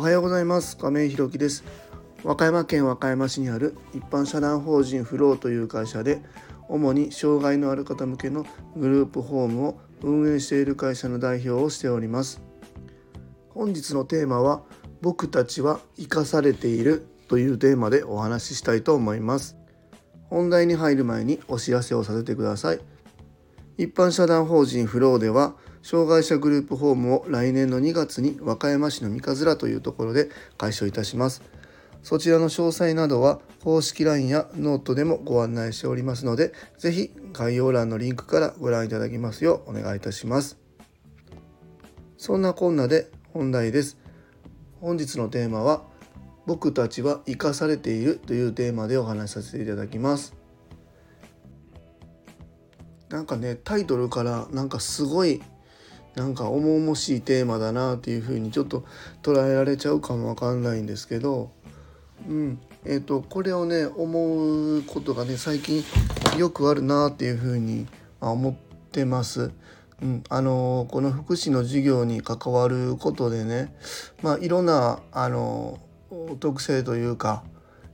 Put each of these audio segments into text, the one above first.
おはようございます。亀井ひろきです。和歌山県和歌山市にある一般社団法人フローという会社で主に障害のある方向けのグループホームを運営している会社の代表をしております。本日のテーマは僕たちは生かされているというテーマでお話ししたいと思います。本題に入る前にお知らせをさせてください。一般社団法人フローでは障害者グループホームを来年の2月に和歌山市の三葛というところで開所いたします。そちらの詳細などは公式 LINE やノートでもご案内しておりますので是非概要欄のリンクからご覧いただきますようお願いいたします。そんなこんなで本題です。本日のテーマは僕たちは生かされているというテーマでお話しさせていただきます。なんかねタイトルからなんかすごいなんか重々しいテーマだなっていうふうにちょっと捉えられちゃうかもわかんないんですけど、うんえーと、これをね思うことがね最近よくあるなっていうふうに思ってます。うん、あのこの福祉の授業に関わることでね、まあ、いろんなあの特性というか、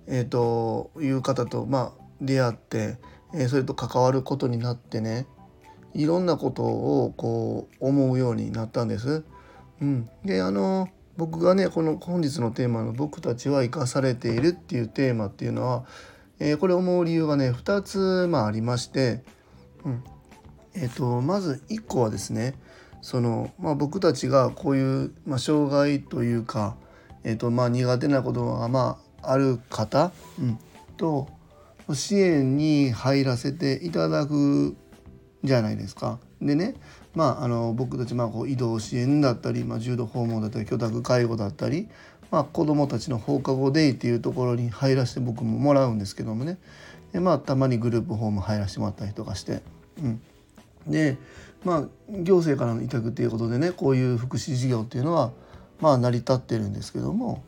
えーという方と、まあ、出会って、えー、それと関わることになってねいろんなことをこう思うようになったんです。うん、であの僕がねこの本日のテーマの「僕たちは生かされている」っていうテーマっていうのは、えー、これ思う理由がね2つ、まあ、ありまして、うん。えーと、まず1個はですねその、まあ、僕たちがこういう、まあ、障害というか、えーとまあ、苦手なことが、まあ、ある方、うん、と支援に入らせていただくじゃないですか。でね、まあ、あの僕たちまあこう移動支援だったり、まあ、重度訪問だったり居宅介護だったり、まあ、子どもたちの放課後デイっていうところに入らせて僕ももらうんですけどもねで、まあ、たまにグループホーム入らせてもらったりとかして。うん、でまあ行政からの委託っていうことでねこういう福祉事業っていうのはまあ成り立ってるんですけども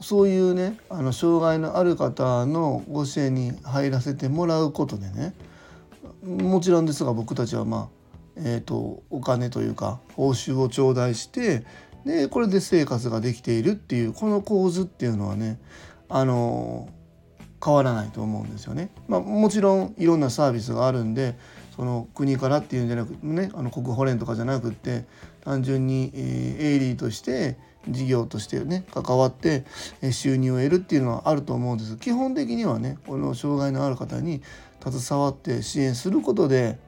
そういうねあの障害のある方のご支援に入らせてもらうことでねもちろんですが僕たちはまあ、えーと、お金というか報酬を頂戴してでこれで生活ができているっていうこの構図っていうのはねあの変わらないと思うんですよね。まあ、もちろんいろんなサービスがあるんでその国からっていうんじゃなくてねあの国保連とかじゃなくって単純に、えー、営利として事業としてね関わって収入を得るっていうのはあると思うんです基本的にはねこの障害のある方に携わって支援することで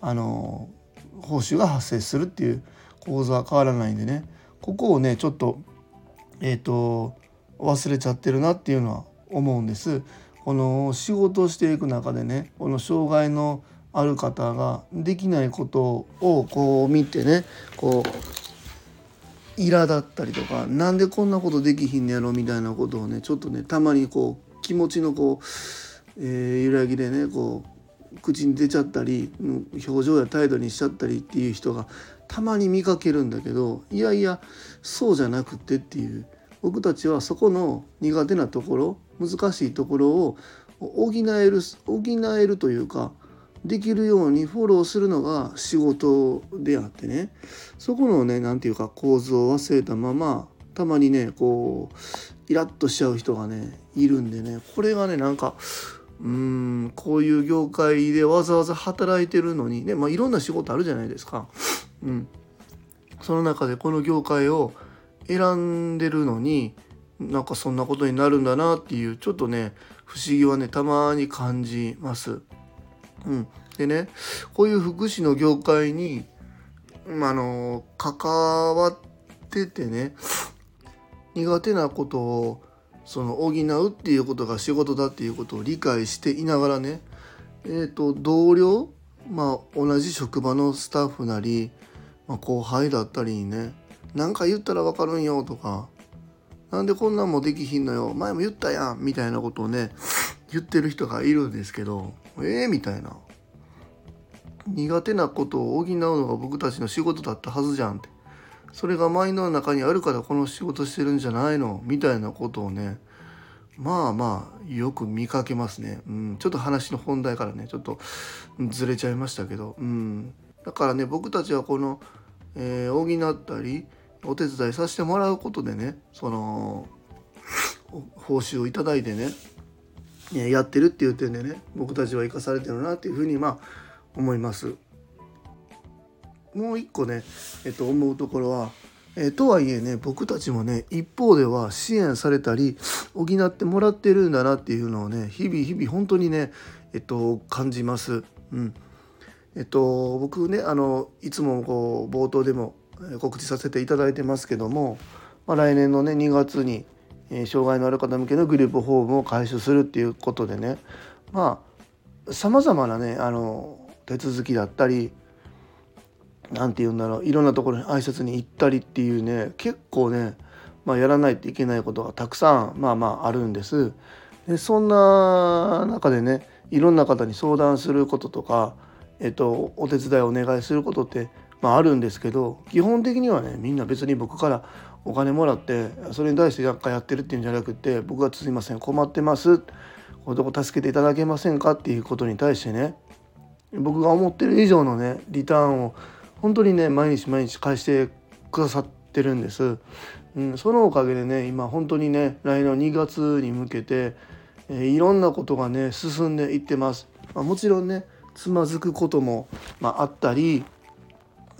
あの報酬が発生するっていう構図は変わらないんでねここをねちょっとえっ、ー、と忘れちゃってるなっていうのは思うんです。この仕事をしていく中でねこの障害のある方ができないことをこう見てねこう苛だったりとかなんでこんなことできひんねやろみたいなことをねちょっとねたまにこう気持ちのこうえー、揺らぎでねこう口に出ちゃったり表情や態度にしちゃったりっていう人がたまに見かけるんだけどいやいやそうじゃなくてっていう。僕たちはそこの苦手なところ難しいところを補える補えるというかできるようにフォローするのが仕事であってね。そこのね何て言うか構図を忘れたままたまにねこうイラッとしちゃう人がねいるんでね。これがねなんかうんこういう業界でわざわざ働いてるのにね、まあ、いろんな仕事あるじゃないですか。うん、その中でこの業界を選んでるのになんかそんなことになるんだなっていうちょっとね不思議はねたまに感じます。うん、でねこういう福祉の業界に、あの関わっててね苦手なことをその補うっていうことが仕事だっていうことを理解していながらねえっ、ー、と同僚まあ同じ職場のスタッフなり、まあ、後輩だったりにね何か言ったら分かるんよとかなんでこんなんもできひんのよ前も言ったやんみたいなことをね言ってる人がいるんですけどええー、みたいな。苦手なことを補うのが僕たちの仕事だったはずじゃんって。それがマインドの中にあるからこの仕事してるんじゃないの？みたいなことをねまあまあよく見かけますね、うん、ちょっと話の本題からねちょっとずれちゃいましたけど、うん、だからね僕たちはこの、えー、補ったり、お手伝いさせてもらうことでねその報酬を頂いてねやってるっていう点でね僕たちは生かされてるなっていうふうにまあ思います。もう一個ね、えっと、思うところは、えとはいえね僕たちもね一方では支援されたり補ってもらってるんだなっていうのをね日々日々本当にね、えっと、感じます。うんえっと、僕ねあのいつもこう冒頭でも告知させていただいてますけども、まあ、来年のね2月に、え、障害のある方向けのグループホームを開始するっていうことでねまあさまざまなねあの手続きだったり何て言うんだろういろんなところに挨拶に行ったりっていうね結構ね、まあ、やらないといけないことがたくさんまあまああるんです。でそんな中でねいろんな方に相談することとか、えっと、お手伝いお願いすることって、まあ、あるんですけど基本的にはねみんな別に僕からお金もらってそれに対して何かやってるっていうんじゃなくて僕が「すいません困ってます」こういうとこ助けていただけませんか？っていうことに対してね僕が思ってる以上のねリターンを本当にね毎日毎日返してくださってるんです。うん、そのおかげでね今本当にね来年の2月に向けて、えー、いろんなことがね進んでいってます。まあ、もちろんねつまずくことも、まあ、あったり、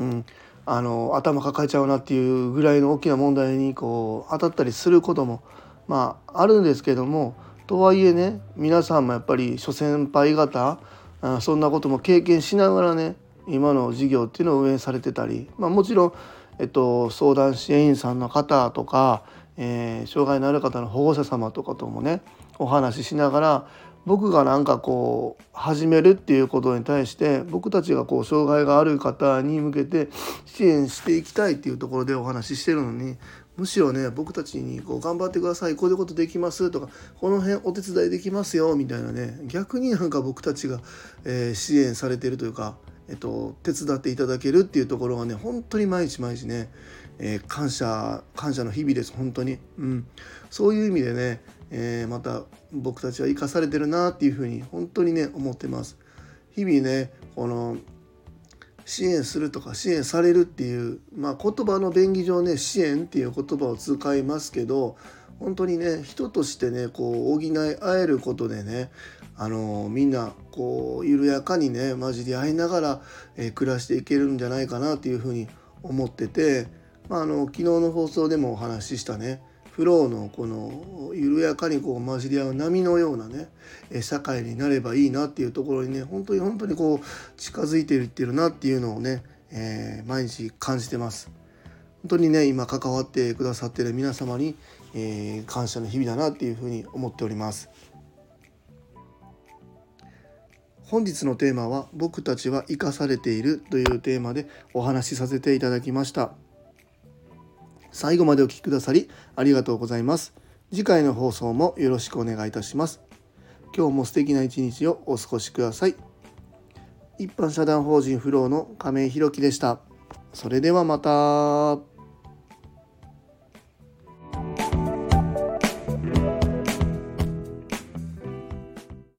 うん、あの頭抱えちゃうなっていうぐらいの大きな問題にこう当たったりすることもまああるんですけどもとはいえね皆さんもやっぱり諸先輩方あそんなことも経験しながらね今の事業っていうのを運営されてたり、まあ、もちろん、えっと、相談支援員さんの方とか、えー、障害のある方の保護者様とかともねお話ししながら僕がなんかこう始めるっていうことに対して僕たちがこう障害がある方に向けて支援していきたいっていうところでお話ししてるのにむしろね僕たちにこう頑張ってくださいこういうことできますとかこの辺お手伝いできますよみたいなね逆になんか僕たちが、えー、支援されてるというか、えっと、手伝っていただけるっていうところがね本当に毎日毎日ね、えー、感謝感謝の日々です本当に、うん、そういう意味でね、えー、また僕たちは生かされてるなっていうふうに本当にね思ってます。日々ねこの支援するとか支援されるっていう、まあ、言葉の便宜上ね支援っていう言葉を使いますけど本当にね人としてねこう補い合えることでねあのみんなこう緩やかにね混じり合いながら、えー、暮らしていけるんじゃないかなっていうふうに思ってて、まあ、あの昨日の放送でもお話ししたねフローのこの緩やかにこう混じり合う波のようなね社会になればいいなっていうところにね本当に本当にこう近づいていってるなっていうのをね、えー、毎日感じてます。本当にね今関わってくださってる皆様に、えー、感謝の日々だなっていうふうに思っております。本日のテーマは「僕たちは生かされている」というテーマでお話しさせていただきました。最後までお聴きくださりありがとうございます。次回の放送もよろしくお願いいたします。今日も素敵な一日をお過ごしください。一般社団法人フローの亀井宏樹でした。それではまた。